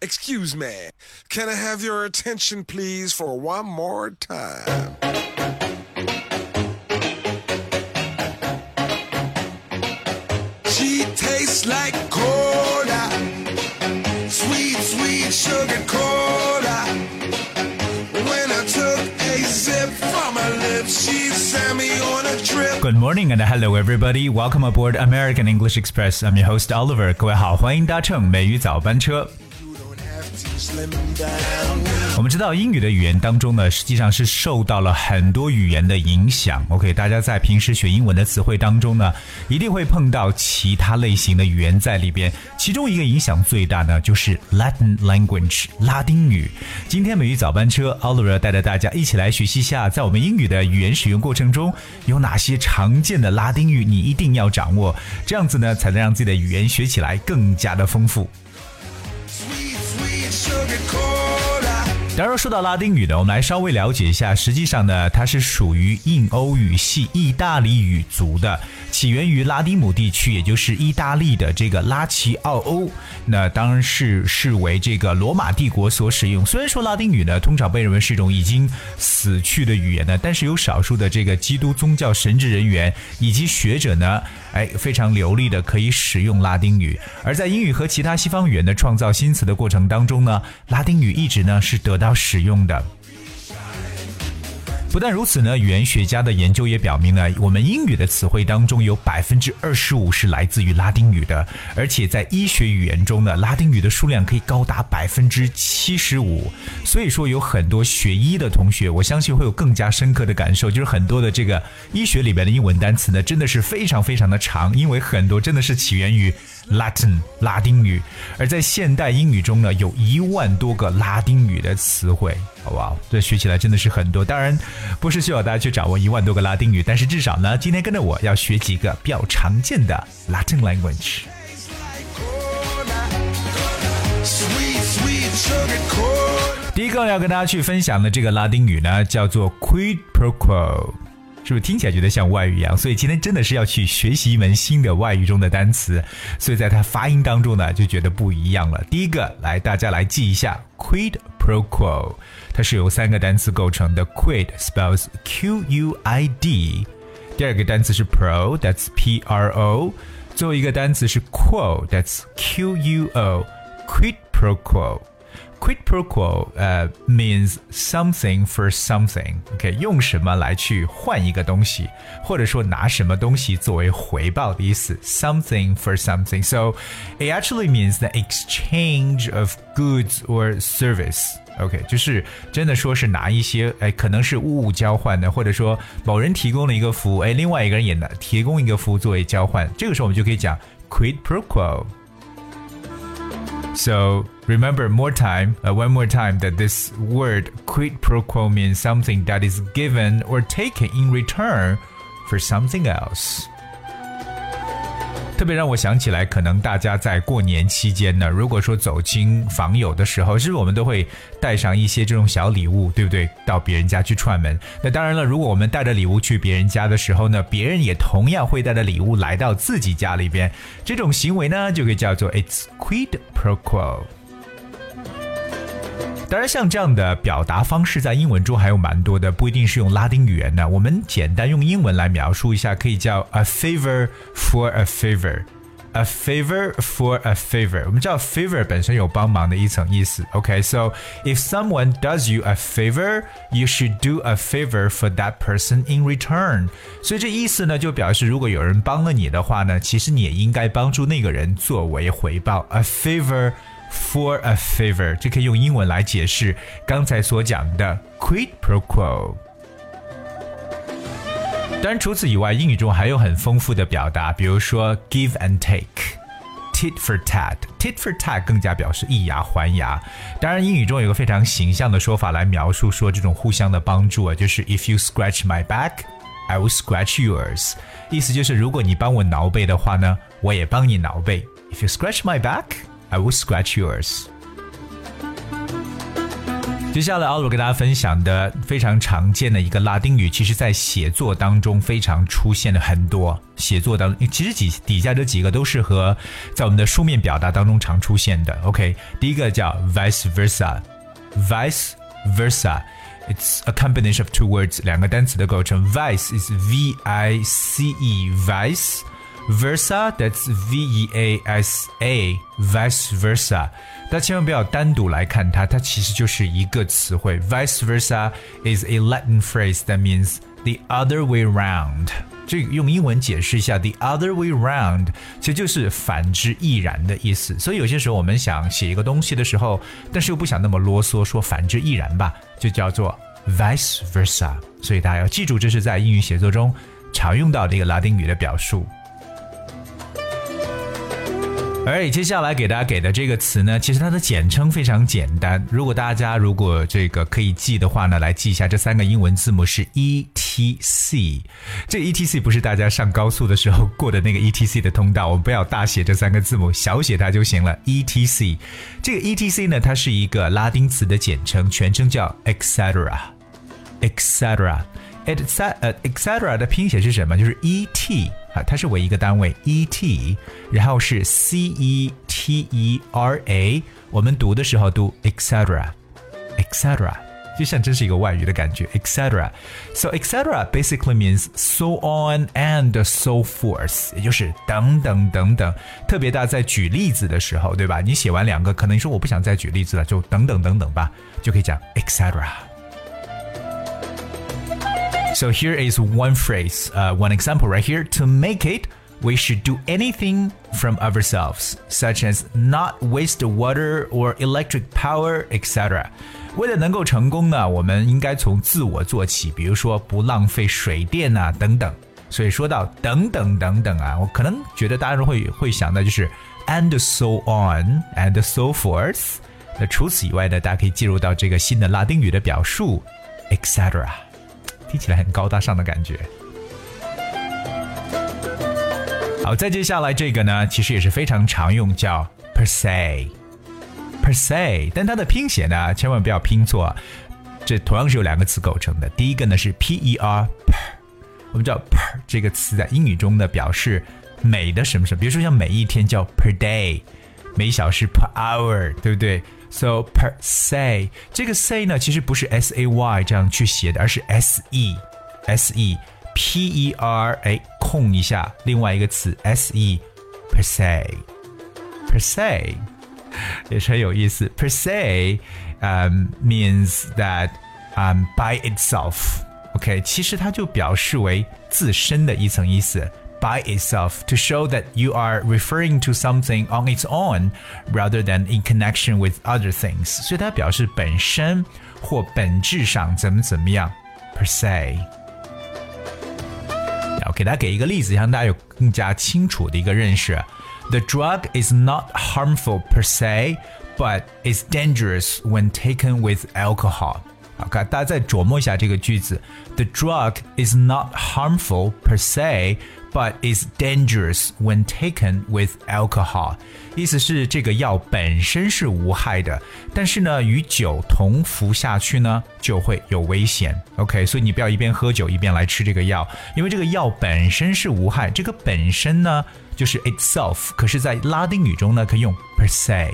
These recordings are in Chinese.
Excuse me, can I have your attention, please, for one more time? She tastes like cola, sweet, sweet sugar cola. When I took a sip from her lips, she sent me on a trip. Good morning and hello everybody. Welcome aboard American English Express. I'm your host Oliver. 各位好，欢迎搭乘美语早班车。 我们知道英语的语言当中呢，实际上是受到了很多语言的影响。OK，大家在平时学英文的词汇当中呢，一定会碰到其他类型的语言在里边。其中一个影响最大呢，就是 Latin language 拉丁语。今天美语早班车，Oliver 带着大家一起来学习一下，在我们英语的语言使用过程中，有哪些常见的拉丁语你一定要掌握，这样子呢，才能让自己的语言学起来更加的丰富。当然，说到拉丁语呢，我们来稍微了解一下。实际上呢，它是属于印欧语系意大利语族的，起源于拉丁姆地区，也就是意大利的这个拉齐奥欧。那当然是视为这个罗马帝国所使用。虽然说拉丁语呢，通常被认为是一种已经死去的语言呢，但是有少数的这个基督宗教神职人员以及学者呢，哎，非常流利的可以使用拉丁语。而在英语和其他西方语言的创造新词的过程当中呢，拉丁语一直呢是得到使用的。不但如此呢，语言学家的研究也表明呢，我们英语的词汇当中有百分之二十五是来自于拉丁语的，而且在医学语言中呢，拉丁语的数量可以高达百分之七十五。所以说，有很多学医的同学，我相信会有更加深刻的感受，就是很多的这个医学里边的英文单词呢，真的是非常非常的长，因为很多真的是起源于 Latin 拉丁语，而在现代英语中呢，有一万多个拉丁语的词汇，好不好？这学起来真的是很多。当然，不是需要大家去掌握一万多个拉丁语，但是至少呢，今天跟着我要学几个比较常见的 Latin language。第一个要跟大家去分享的这个拉丁语呢，叫做 quid pro quo，是不是听起来觉得像外语一样？所以今天真的是要去学习一门新的外语中的单词，所以在它发音当中呢，就觉得不一样了。第一个，来大家来记一下 quid pro quo，它是由三个单词构成的，quid spells Q U I D，第二个单词是 pro，that's P R O，最后一个单词是 quo，that's Q U O，quid pro quo。Quid pro quo 呃、means something for something。OK，用什么来去换一个东西，或者说拿什么东西作为回报的意思。Something for something. So it actually means the exchange of goods or service. OK，就是真的说是拿一些哎，可能是物物交换的，或者说某人提供了一个服务，哎，另外一个人也拿提供一个服务作为交换。这个时候我们就可以讲 quid pro quo。 So remember more time, uh, one more time, that this word quid pro quo means something that is given or taken in return for something else. 特别让我想起来，可能大家在过年期间呢，如果说走亲访友的时候，是不是我们都会带上一些这种小礼物，对不对？到别人家去串门。那当然了，如果我们带着礼物去别人家的时候呢，别人也同样会带着礼物来到自己家里边。这种行为呢，就可以叫做 it's quid pro quo。当然，像这样的表达方式在英文中还有蛮多的，不一定是用拉丁语言的。我们简单用英文来描述一下，可以叫 a favor for a favor。A favor for a favor，我们知道 favor 本身有帮忙的一层意思。OK，so、if someone does you a favor, you should do a favor for that person in return。所以这意思呢，就表示如果有人帮了你的话呢，其实你也应该帮助那个人作为回报。A favor。For a favor，这可以用英文来解释刚才所讲的 quid pro quo。当然，除此以外，英语中还有很丰富的表达，比如说 give and take，tit for tat，tit for tat 更加表示以牙还牙。当然，英语中有个非常形象的说法来描述说这种互相的帮助啊，就是 if you scratch my back，I will scratch yours。意思就是如果你帮我挠背的话呢，我也帮你挠背。If you scratch my back。I will scratch yours。 接下来，奥鲁给大家分享的非常常见的一个拉丁语，其实在写作当中非常出现的很多。写作当中，其实几底下这几个都是和在我们的书面表达当中常出现的。OK，第一个叫 vice versa，vice versa，it's a combination of two words，两个单词的构成。vice is v i c e，vice。 Versa, that's V E A S A, vice versa。大家千万不要单独来看它，它其实就是一个词汇。Vice versa is a Latin phrase that means the other way round。这用英文解释一下，the other way round 其实就是反之亦然的意思。所以有些时候我们想写一个东西的时候，但是又不想那么啰嗦，说反之亦然吧，就叫做 vice versa。所以大家要记住，这是在英语写作中常用到的一个拉丁语的表述。而接下来给大家给的这个词呢，其实它的简称非常简单。如果大家如果这个可以记的话呢，来记一下这三个英文字母是 E T C。这 E T C 不是大家上高速的时候过的那个 E T C 的通道，我们不要大写这三个字母，小写它就行了。E T C，这个 E T C 呢，它是一个拉丁词的简称，全称叫 etc，etc。etc 呃 etc 的拼写是什么？就是 e t 啊，它是为一个单位 e t，然后是 c e t e r a，我们读的时候读 etc etc，就像真是一个外语的感觉 etc。So etc basically means so on and so forth，也就是等等等等。特别大在举例子的时候，对吧？你写完两个，可能你说我不想再举例子了，就等等等等吧，就可以讲 etc。 So here is one phrase, uh, one example right here. To make it, we should do anything from ourselves, such as not waste water or electric power, etc. 为了能够成功呢，我们应该从自我做起，比如说不浪费水电啊等等。所以说到等等等等啊，我可能觉得大家会会想到就是 and so on and so forth。那除此以外呢，大家可以进入到这个新的拉丁语的表述，etc。 听起来很高大上的感觉。好，再接下来这个呢，其实也是非常常用，叫 per se，per se，但它的拼写呢，千万不要拼错。这同样是由两个词构成的，第一个呢是 p e r，我们知道 per 这个词在英语中呢表示每的什么什么，比如说像每一天叫 per day，每小时 per hour，对不对 ？So per se，这个 say 呢，其实不是 s a y 这样去写的，而是 s e s e p e r 哎空一下，另外一个词 s e per se per se 也是很有意思。Per se 嗯 means that um by itself。OK，其实它就表示为自身的一层意思。 by itself to show that you are referring to something on its own rather than in connection with other things。所以它表示本身或本质上怎么怎么样 per se。我给大家给一个例子，让大家有更加清楚的一个认识。The drug is not harmful per se, but is dangerous when taken with alcohol. 好，看大家再琢磨一下这个句子。The drug is not harmful per se, but is dangerous when taken with alcohol。意思是这个药本身是无害的，但是呢，与酒同服下去呢，就会有危险。OK，所以你不要一边喝酒一边来吃这个药，因为这个药本身是无害。这个本身呢，就是 itself，可是，在拉丁语中呢，可以用 per se。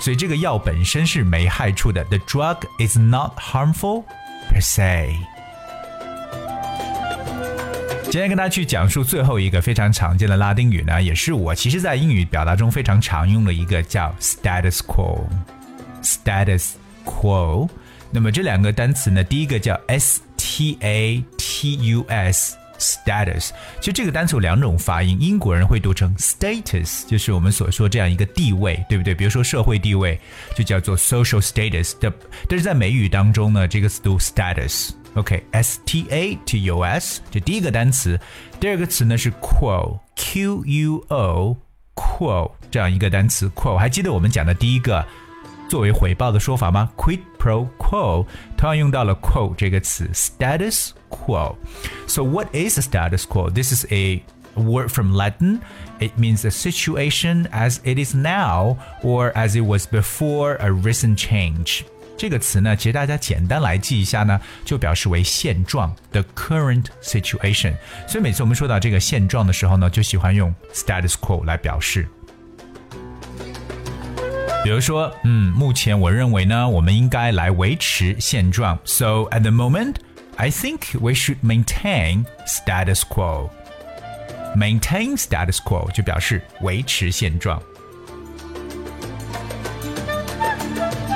所以这个药本身是没害处的。The drug is not harmful per se。今天跟大家去讲述最后一个非常常见的拉丁语呢，也是我其实在英语表达中非常常用的一个叫 status quo。status quo。那么这两个单词呢，第一个叫 s t a t u s。 status，其实这个单词有两种发音，英国人会读成 status，就是我们所说这样一个地位，对不对？比如说社会地位就叫做 social status 的，但是在美语当中呢，这个词读 status。OK，S T A T U S，这第一个单词，第二个词呢是 quo，Q U O，quo 这样一个单词，quo 还记得我们讲的第一个作为回报的说法吗？quit pro quo，同样用到了 quo 这个词，status quo。So what is a status quo? This is a word from Latin. It means a situation as it is now or as it was before a recent change. 这个词呢，其实大家简单来记一下呢，就表示为现状，the current situation。所以每次我们说到这个现状的时候呢，就喜欢用 status quo 来表示。 比如说，嗯，目前我认为呢，我们应该来维持现状。So at the moment, I think we should maintain status quo. Maintain status quo 就表示维持现状。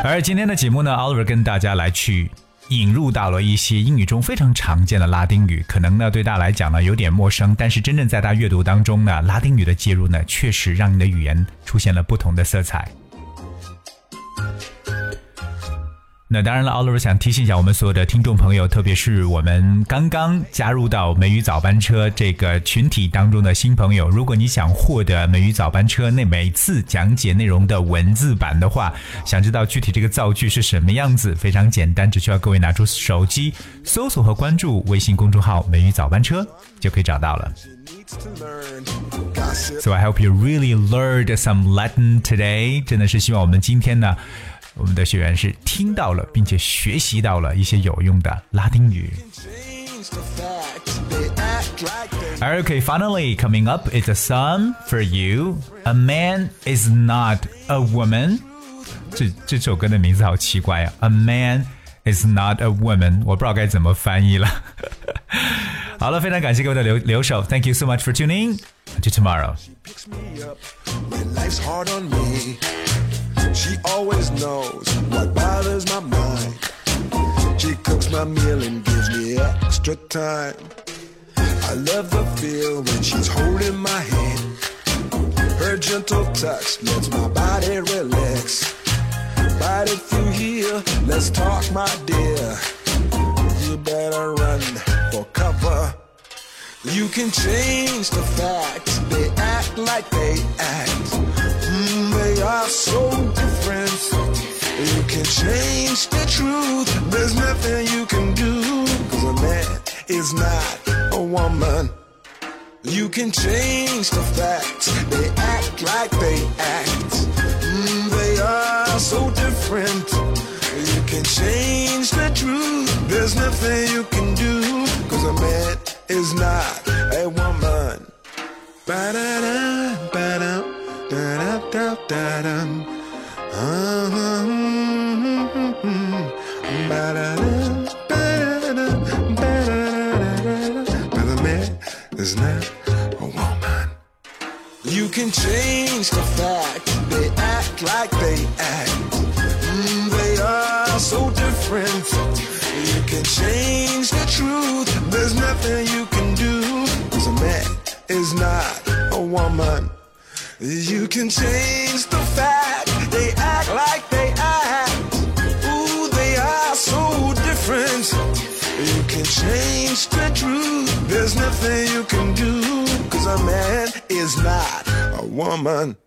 而今天的节目呢，Oliver 跟大家来去引入到了一些英语中非常常见的拉丁语，可能呢对大家来讲呢有点陌生，但是真正在大阅读当中呢，拉丁语的介入呢，确实让你的语言出现了不同的色彩。那当然了，Oliver 想提醒一下我们所有的听众朋友，特别是我们刚刚加入到美语早班车这个群体当中的新朋友，如果你想获得美语早班车那每次讲解内容的文字版的话，想知道具体这个造句是什么样子，非常简单，只需要各位拿出手机搜索和关注微信公众号“美语早班车”就可以找到了。So I hope you really learned some Latin today。真的是希望我们今天呢。我们的学员是听到了，并且学习到了一些有用的拉丁语。Okay, finally, coming up is a song for you. A man is not a woman. 这这首歌的名字好奇怪啊！A man is not a woman，我不知道该怎么翻译了。好了，非常感谢各位的留留守，Thank you so much for tuning. To tomorrow. She always knows what bothers my mind. She cooks my meal and gives me extra time. I love the feel when she's holding my hand. Her gentle touch lets my body relax. If you here, let's talk, my dear. You better run for cover. You can change the facts, they act like they act. Mm, they are can change the truth, there's nothing you can do. Cause a man is not a woman. You can change the facts, they act like they act. Mm, they are so different. You can change the truth, there's nothing you can do. Cause a man is not a woman. Ba-da-da, ba-da, da-da, da-da, uh-huh. Ba-da-da, ba-da-da, ba-da-da, But a man is not a woman. You can change the fact they act like they act. Mm, they are so different. You can change the truth. There's nothing you can do. Cause a man is not a woman. You can change the fact they act like change the truth. There's nothing you can do. Cause a man is not a woman.